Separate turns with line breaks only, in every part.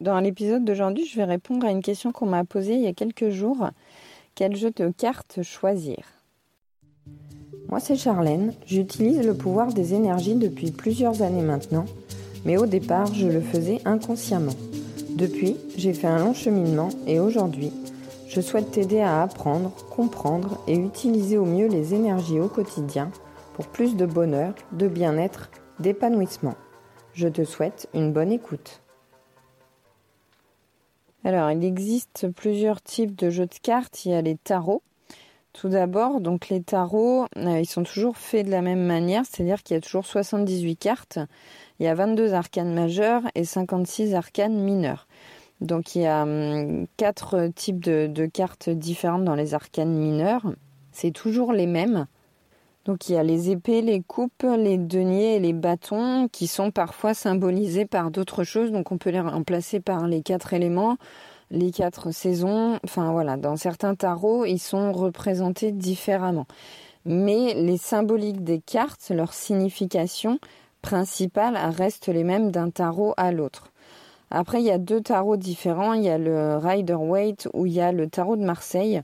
Dans l'épisode d'aujourd'hui, je vais répondre à une question qu'on m'a posée il y a quelques jours. Quel jeu de cartes choisir? Moi, c'est Charlène. J'utilise le pouvoir des énergies depuis plusieurs années maintenant, mais au départ, je le faisais inconsciemment. Depuis, j'ai fait un long cheminement et aujourd'hui, je souhaite t'aider à apprendre, comprendre et utiliser au mieux les énergies au quotidien pour plus de bonheur, de bien-être, d'épanouissement. Je te souhaite une bonne écoute. Alors, il existe plusieurs types de jeux de cartes. Il y a les tarots. Tout d'abord, donc les tarots, euh, ils sont toujours faits de la même manière, c'est-à-dire qu'il y a toujours 78 cartes. Il y a 22 arcanes majeures et 56 arcanes mineures. Donc il y a hum, quatre types de, de cartes différentes dans les arcanes mineures. C'est toujours les mêmes. Donc il y a les épées, les coupes, les deniers et les bâtons qui sont parfois symbolisés par d'autres choses. Donc on peut les remplacer par les quatre éléments, les quatre saisons. Enfin voilà, dans certains tarots, ils sont représentés différemment. Mais les symboliques des cartes, leur signification principale reste les mêmes d'un tarot à l'autre. Après, il y a deux tarots différents. Il y a le Rider Waite ou il y a le tarot de Marseille.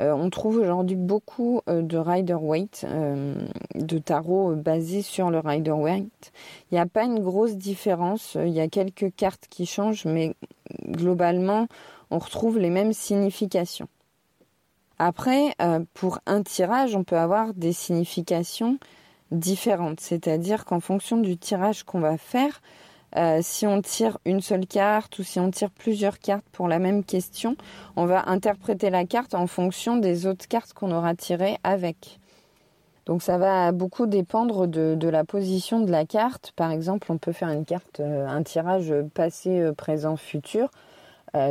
Euh, on trouve aujourd'hui beaucoup euh, de Rider-Waite, euh, de tarot basés sur le Rider-Waite. Il n'y a pas une grosse différence, il y a quelques cartes qui changent, mais globalement, on retrouve les mêmes significations. Après, pour un tirage, on peut avoir des significations différentes, c'est-à-dire qu'en fonction du tirage qu'on va faire, euh, si on tire une seule carte ou si on tire plusieurs cartes pour la même question, on va interpréter la carte en fonction des autres cartes qu'on aura tirées avec. Donc ça va beaucoup dépendre de, la position de la carte. Par exemple, on peut faire une carte, euh, un tirage passé, euh, présent, futur.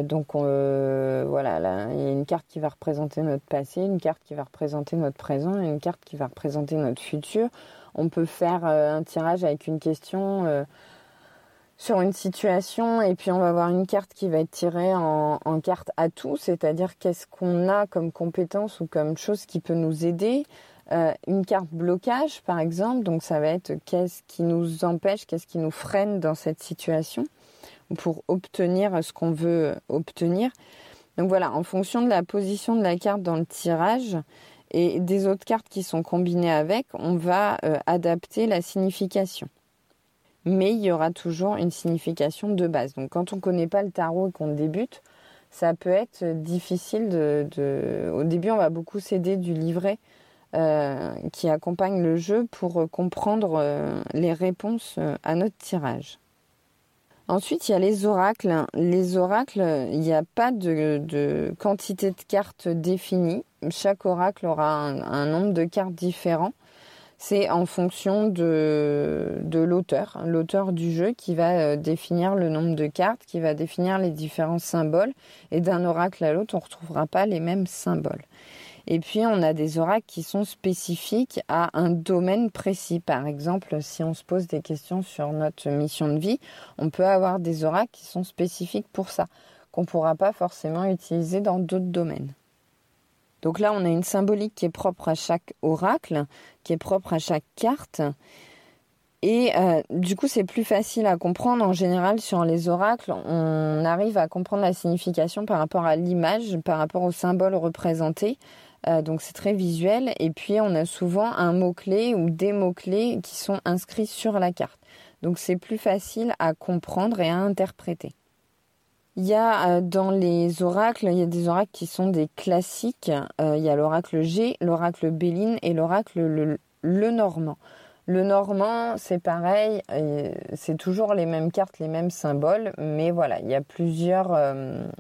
donc voilà, là, il y a une carte qui va représenter notre passé, une carte qui va représenter notre présent et une carte qui va représenter notre futur. On peut faire un tirage avec une question sur une situation et puis on va avoir une carte qui va être tirée en, carte atout, c'est-à-dire qu'est-ce qu'on a comme compétence ou comme chose qui peut nous aider. Euh, une carte blocage par exemple, donc ça va être qu'est-ce qui nous empêche, qu'est-ce qui nous freine dans cette situation pour obtenir ce qu'on veut obtenir. Donc voilà, en fonction de la position de la carte dans le tirage et des autres cartes qui sont combinées avec, on va euh, adapter la signification mais il y aura toujours une signification de base. Donc quand on ne connaît pas le tarot et qu'on débute, ça peut être difficile de, Au début, on va beaucoup s'aider du livret euh, qui accompagne le jeu pour comprendre euh, les réponses euh, à notre tirage. Ensuite, il y a les oracles. Les oracles, il n'y a pas de, quantité de cartes définie. Chaque oracle aura un nombre de cartes différents c'est en fonction de, l'auteur, l'auteur du jeu qui va euh, définir le nombre de cartes, qui va définir les différents symboles. Et d'un oracle à l'autre, on ne retrouvera pas les mêmes symboles. Et puis, on a des oracles qui sont spécifiques à un domaine précis. Par exemple, si on se pose des questions sur notre mission de vie, on peut avoir des oracles qui sont spécifiques pour ça, qu'on ne pourra pas forcément utiliser dans d'autres domaines. Donc là, on a une symbolique qui est propre à chaque oracle, qui est propre à chaque carte. Et euh, du coup, c'est plus facile à comprendre. En général, sur les oracles, on arrive à comprendre la signification par rapport à l'image, par rapport au symbole représenté. Euh, donc c'est très visuel. Et puis, on a souvent un mot-clé ou des mots-clés qui sont inscrits sur la carte. Donc c'est plus facile à comprendre et à interpréter. Il y a euh, dans les oracles, il y a des oracles qui sont des classiques. Euh, il y a l'oracle G, l'oracle Béline et l'oracle le, Normand. Le Normand, c'est pareil, euh, c'est toujours les mêmes cartes, les mêmes symboles, mais voilà, il y a plusieurs,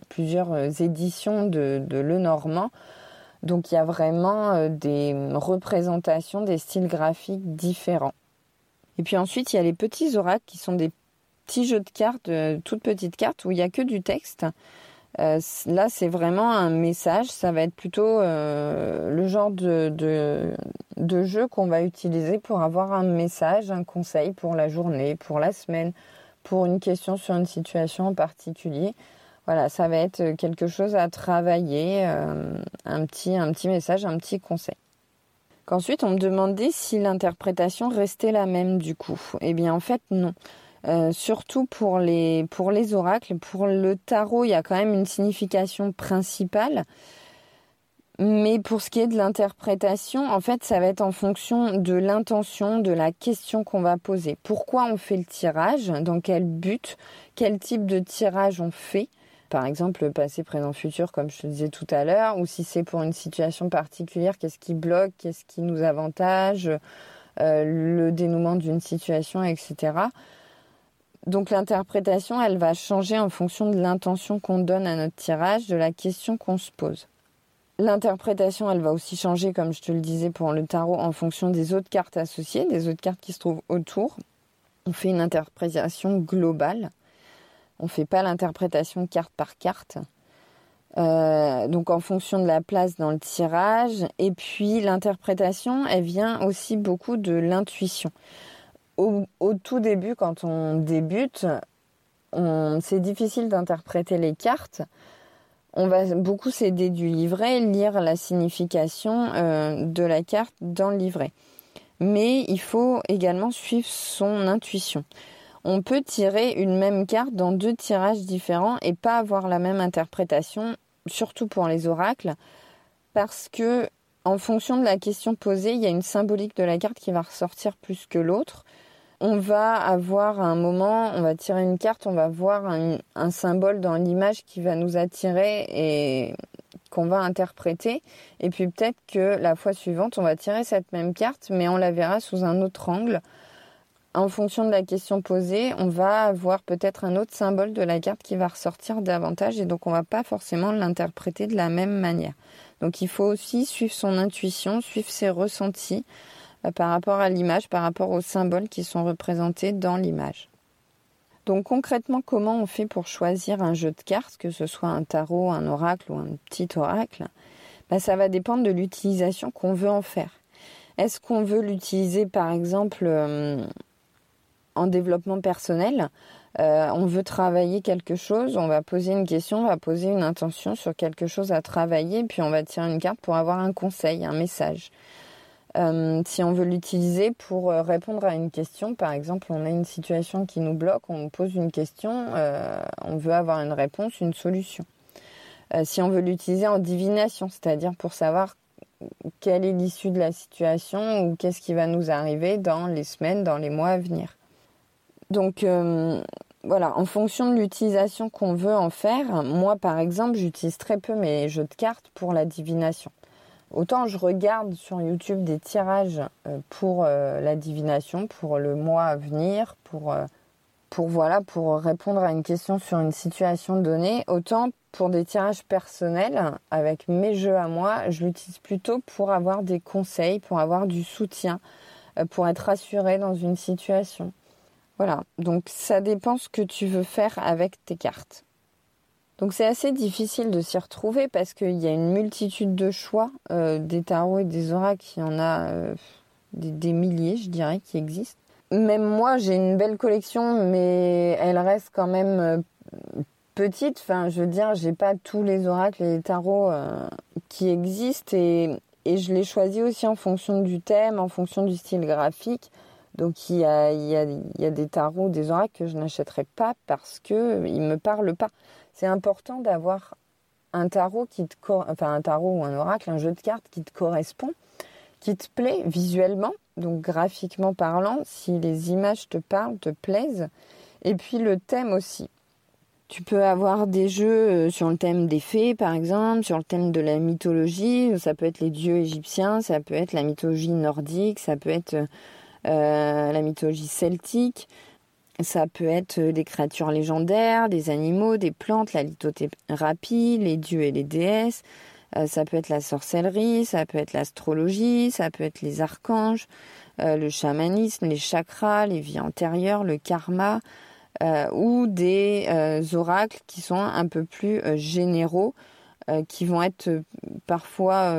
plusieurs éditions de, de, Le Normand. Donc il y a vraiment des représentations, des styles graphiques différents. Et puis ensuite, il y a les petits oracles qui sont des petit jeu de cartes, euh, toute petite carte où il n'y a que du texte. Euh, là, c'est vraiment un message. Ça va être plutôt euh, le genre de, de, jeu qu'on va utiliser pour avoir un message, un conseil pour la journée, pour la semaine, pour une question sur une situation en particulier. Voilà, ça va être quelque chose à travailler, un, petit, un petit message, un petit conseil. Qu'ensuite, on me demandait si l'interprétation restait la même du coup. Eh bien, en fait, non. Surtout pour les, pour les oracles. Pour le tarot, il y a quand même une signification principale. Mais pour ce qui est de l'interprétation, en fait, ça va être en fonction de l'intention, de la question qu'on va poser. Pourquoi on fait le tirage? Dans quel but? Quel type de tirage on fait? Par exemple, passé, présent, futur, comme je te disais tout à l'heure, ou si c'est pour une situation particulière, qu'est-ce qui bloque, qu'est-ce qui nous avantage, euh, le dénouement d'une situation, etc. Donc l'interprétation, elle va changer en fonction de l'intention qu'on donne à notre tirage, de la question qu'on se pose. L'interprétation, elle va aussi changer, comme je te le disais pour le tarot, en fonction des autres cartes associées, des autres cartes qui se trouvent autour. On fait une interprétation globale. On ne fait pas l'interprétation carte par carte. Euh, donc en fonction de la place dans le tirage. Et puis l'interprétation, elle vient aussi beaucoup de l'intuition. Au, tout début, quand on débute, c'est difficile d'interpréter les cartes on va beaucoup s'aider du livret, lire la signification euh, de la carte dans le livret. Mais il faut également suivre son intuition. On peut tirer une même carte dans deux tirages différents et pas avoir la même interprétation, surtout pour les oracles, parce que en fonction de la question posée, il y a une symbolique de la carte qui va ressortir plus que l'autre on va avoir un moment, on va tirer une carte, on va voir un, symbole dans l'image qui va nous attirer et qu'on va interpréter. Et puis peut-être que la fois suivante, on va tirer cette même carte, mais on la verra sous un autre angle. En fonction de la question posée, on va avoir peut-être un autre symbole de la carte qui va ressortir davantage et donc on va pas forcément l'interpréter de la même manière. Donc il faut aussi suivre son intuition, suivre ses ressentis. Euh, par rapport à l'image, par rapport aux symboles qui sont représentés dans l'image. Donc concrètement, comment on fait pour choisir un jeu de cartes, que ce soit un tarot, un oracle ou un petit oracle? Ben, Ça va dépendre de l'utilisation qu'on veut en faire. Est-ce qu'on veut l'utiliser par exemple euh, en développement personnel? Euh, On veut travailler quelque chose, on va poser une question, on va poser une intention sur quelque chose à travailler, puis on va tirer une carte pour avoir un conseil, un message. Euh, si on veut l'utiliser pour euh, répondre à une question, par exemple, on a une situation qui nous bloque, on pose une question, euh, on veut avoir une réponse, une solution. si on veut l'utiliser en divination, c'est-à-dire pour savoir quelle est l'issue de la situation ou qu'est-ce qui va nous arriver dans les semaines, dans les mois à venir. Donc voilà, en fonction de l'utilisation qu'on veut en faire, moi par exemple, j'utilise très peu mes jeux de cartes pour la divination. Autant je regarde sur YouTube des tirages euh, pour euh, la divination, pour le mois à venir, pour, euh, pour, voilà, pour répondre à une question sur une situation donnée, autant pour des tirages personnels avec mes jeux à moi, je l'utilise plutôt pour avoir des conseils, pour avoir du soutien, pour être rassuré dans une situation. Voilà, donc ça dépend ce que tu veux faire avec tes cartes. Donc c'est assez difficile de s'y retrouver parce qu'il y a une multitude de choix euh, des tarots et des oracles. Il y en a euh, des, milliers, je dirais, qui existent. Même moi, j'ai une belle collection, mais elle reste quand même euh, petite. Enfin, je veux dire, j'ai pas tous les oracles et les tarots qui existent et, je les choisis aussi en fonction du thème, en fonction du style graphique. Donc il y a, des tarots, des oracles que je n'achèterai pas parce que ils me parlent pas c'est important d'avoir un tarot qui te enfin un tarot ou un oracle, un jeu de cartes qui te correspond, qui te plaît visuellement, donc graphiquement parlant, si les images te parlent, te plaisent, et puis le thème aussi. Tu peux avoir des jeux euh, sur le thème des fées, par exemple, sur le thème de la mythologie. Ça peut être les dieux égyptiens, ça peut être la mythologie nordique, ça peut être euh, la mythologie celtique. Ça peut être euh, des créatures légendaires, des animaux, des plantes, la lithothérapie, les dieux et les déesses. Euh, ça peut être la sorcellerie, ça peut être l'astrologie, ça peut être les archanges, euh, le chamanisme, les chakras, les vies antérieures, le karma, ou des oracles qui sont un peu plus généraux, qui vont être parfois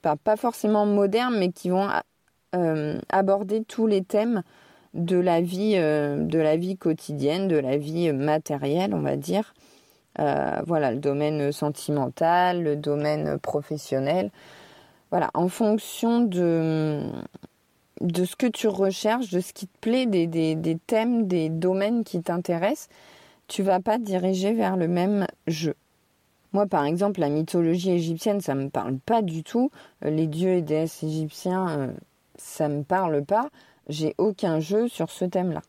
pas, pas, forcément modernes, mais qui vont aborder tous les thèmes de la vie, euh, de la vie quotidienne, de la vie matérielle, on va dire. Euh, voilà, le domaine sentimental, le domaine professionnel. Voilà, en fonction de, de ce que tu recherches, de ce qui te plaît, des, des, thèmes, des domaines qui t'intéressent, tu vas pas diriger vers le même jeu. Moi, par exemple, la mythologie égyptienne, ça me parle pas du tout. Euh, les dieux et déesses égyptiens, ça me parle pas. J'ai aucun jeu sur ce thème-là.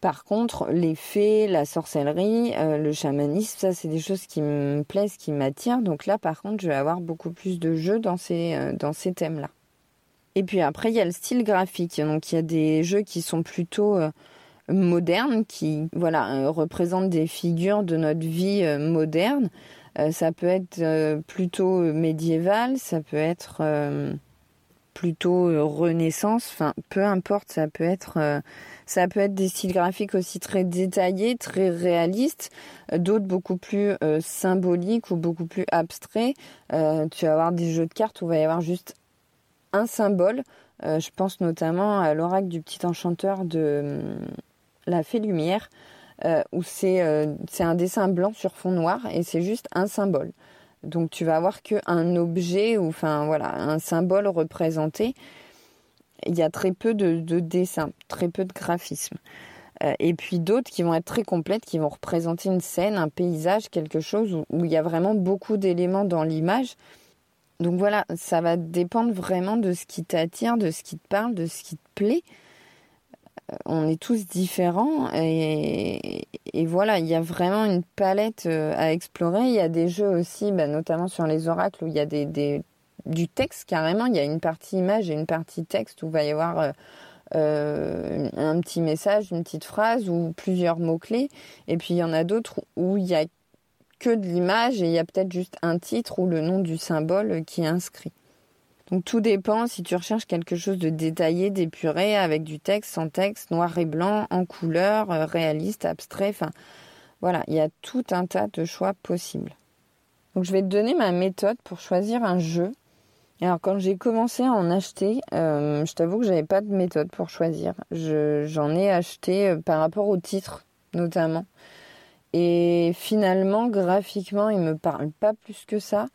Par contre, les fées, la sorcellerie, euh, le chamanisme, ça c'est des choses qui me plaisent, qui m'attirent. Donc là, par contre, je vais avoir beaucoup plus de jeux dans ces, dans ces thèmes-là. Et puis après, il y a le style graphique. Donc il y a des jeux qui sont plutôt modernes, qui voilà représentent des figures de notre vie moderne. Euh, ça peut être euh, plutôt médiéval, ça peut être euh, plutôt renaissance, enfin peu importe, ça peut être ça peut des styles graphiques aussi très détaillés, très réalistes, d'autres beaucoup plus symboliques ou beaucoup plus abstraits. tu vas avoir des jeux de cartes où il va y avoir juste un symbole. je pense notamment à l'oracle du petit enchanteur de la Fée Lumière, euh, où euh, c'est un dessin blanc sur fond noir et c'est juste un symbole. Donc tu vas avoir qu'un objet ou enfin voilà un symbole représenté. Il y a très peu de, de dessins, très peu de graphisme. Euh, et puis d'autres qui vont être très complètes, qui vont représenter une scène, un paysage, quelque chose où il y a vraiment beaucoup d'éléments dans l'image. Donc voilà, ça va dépendre vraiment de ce qui t'attire, de ce qui te parle, de ce qui te plaît on est tous différents et, voilà, il y a vraiment une palette euh, à explorer. Il y a des jeux aussi, bah, notamment sur les oracles, où il y a des, du texte carrément. Il y a une partie image et une partie texte où il va y avoir euh, euh, un petit message, une petite phrase ou plusieurs mots-clés. Et puis il y en a d'autres où il y a que de l'image et il y a peut-être juste un titre ou le nom du symbole qui est inscrit. Donc tout dépend si tu recherches quelque chose de détaillé, d'épuré, avec du texte, sans texte, noir et blanc, en couleur, euh, réaliste, abstrait. Enfin, voilà, il y a tout un tas de choix possibles. Donc je vais te donner ma méthode pour choisir un jeu. Alors quand j'ai commencé à en acheter, euh, je t'avoue que j'avais pas de méthode pour choisir. j'en ai acheté euh, par rapport au titre notamment. Et finalement, graphiquement, il me parle pas plus que ça.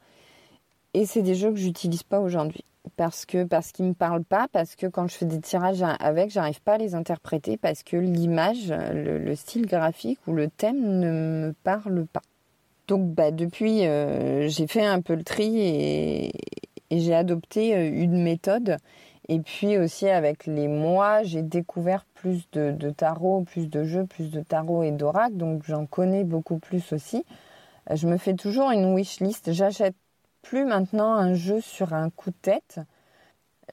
Et c'est des jeux que j'utilise pas aujourd'hui parce que parce qu'ils me parlent pas, parce que quand je fais des tirages avec, j'arrive pas à les interpréter parce que l'image, le, style graphique ou le thème ne me parle pas. Donc bah depuis, euh, j'ai fait un peu le tri et, j'ai adopté euh, une méthode. Et puis aussi avec les mois, j'ai découvert plus de, de, tarot, plus de jeux, plus de tarot et d'oracle, donc j'en connais beaucoup plus aussi. Je me fais toujours une wish list. J'achète plus maintenant un jeu sur un coup de tête.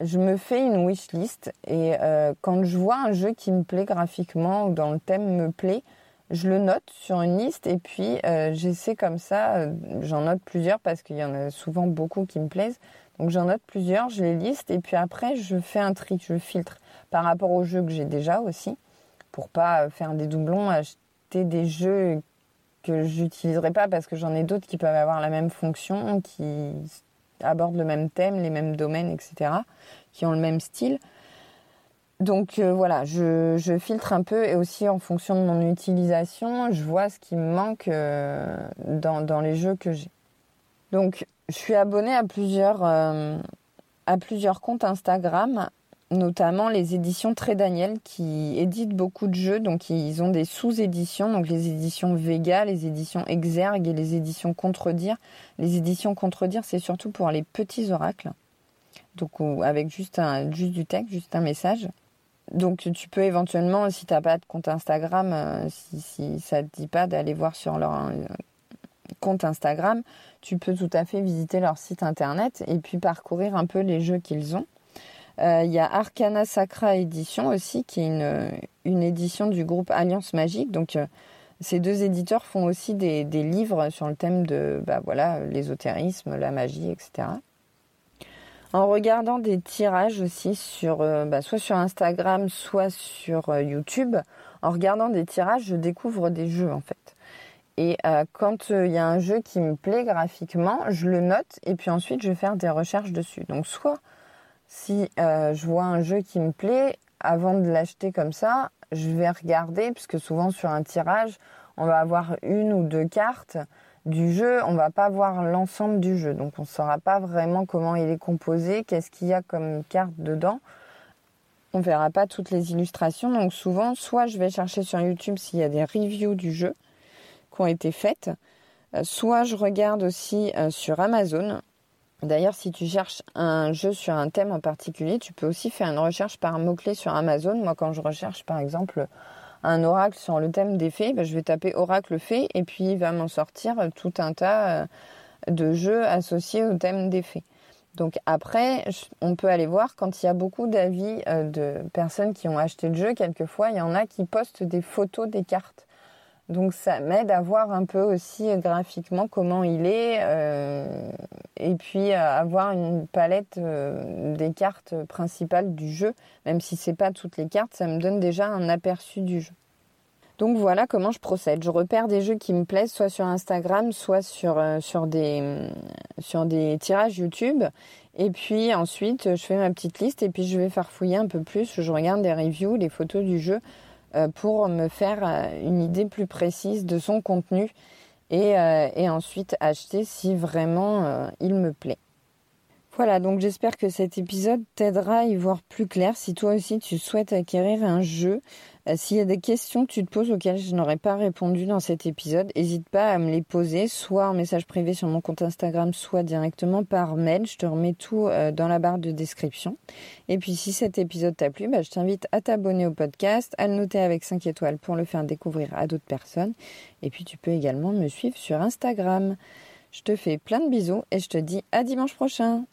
Je me fais une wish list et euh, quand je vois un jeu qui me plaît graphiquement ou dont le thème me plaît, je le note sur une liste et puis euh, j'essaie comme ça, euh, j'en note plusieurs parce qu'il y en a souvent beaucoup qui me plaisent. Donc j'en note plusieurs, je les liste et puis après je fais un tri, je filtre par rapport aux jeux que j'ai déjà aussi pour pas faire des doublons, acheter des jeux que j'utiliserai pas parce que j'en ai d'autres qui peuvent avoir la même fonction, qui abordent le même thème, les mêmes domaines, etc., qui ont le même style. Donc euh, voilà, je, filtre un peu et aussi en fonction de mon utilisation, je vois ce qui me manque euh, dans, les jeux que j'ai. Donc je suis abonnée à plusieurs, euh, à plusieurs comptes Instagram notamment les éditions Très Daniel qui éditent beaucoup de jeux. Donc ils ont des sous-éditions, donc les éditions Vega, les éditions Exergue et les éditions Contredire. Les éditions Contredire, c'est surtout pour les petits oracles. Donc avec juste, un, juste du texte, juste un message. Donc tu peux éventuellement, si tu n'as pas de compte Instagram, euh, si, ça ne te dit pas d'aller voir sur leur euh, compte Instagram, tu peux tout à fait visiter leur site internet et puis parcourir un peu les jeux qu'ils ont. Euh, il y a Arcana Sacra Édition aussi, qui est une, édition du groupe Alliance Magique. Donc, euh, ces deux éditeurs font aussi des, livres sur le thème de bah, l'ésotérisme, la magie, etc. En regardant des tirages aussi sur euh, bah, soit sur Instagram, soit sur YouTube, en regardant des tirages, je découvre des jeux en fait. Et quand il y a un jeu qui me plaît graphiquement, je le note et puis ensuite je vais faire des recherches dessus. Donc soit si euh, je vois un jeu qui me plaît, avant de l'acheter comme ça, je vais regarder, puisque souvent sur un tirage, on va avoir une ou deux cartes du jeu, on va pas voir l'ensemble du jeu. Donc on ne saura pas vraiment comment il est composé, qu'est-ce qu'il y a comme carte dedans. on verra pas toutes les illustrations. Donc souvent, soit je vais chercher sur YouTube s'il y a des reviews du jeu qui ont été faites, euh, soit je regarde aussi euh, sur Amazon. D'ailleurs, si tu cherches un jeu sur un thème en particulier, tu peux aussi faire une recherche par mot-clé sur Amazon. Moi, quand je recherche par exemple un oracle sur le thème des fées, ben, je vais taper oracle fée et puis il va m'en sortir tout un tas de jeux associés au thème des fées. Donc après, on peut aller voir quand il y a beaucoup d'avis euh, de personnes qui ont acheté le jeu, quelquefois il y en a qui postent des photos des cartes. Donc ça m'aide à voir un peu aussi euh, graphiquement comment il est euh, et puis avoir une palette des cartes principales du jeu, même si c'est pas toutes les cartes, ça me donne déjà un aperçu du jeu. Donc voilà comment je procède. Je repère des jeux qui me plaisent, soit sur Instagram, soit sur, euh, sur, des, euh, sur des tirages YouTube. Et puis ensuite, je fais ma petite liste et puis je vais faire fouiller un peu plus. Je regarde des reviews, les photos du jeu euh, pour me faire une idée plus précise de son contenu et, et ensuite acheter si vraiment il me plaît. Voilà, donc j'espère que cet épisode t'aidera à y voir plus clair si toi aussi tu souhaites acquérir un jeu. Euh, s'il y a des questions que tu te poses auxquelles je n'aurais pas répondu dans cet épisode, n'hésite pas à me les poser, soit en message privé sur mon compte Instagram, soit directement par mail. Je te remets tout euh, dans la barre de description. Et puis si cet épisode t'a plu, bah, je t'invite à t'abonner au podcast, à le noter avec 5 étoiles pour le faire découvrir à d'autres personnes. Et puis tu peux également me suivre sur Instagram. Je te fais plein de bisous et je te dis à dimanche prochain.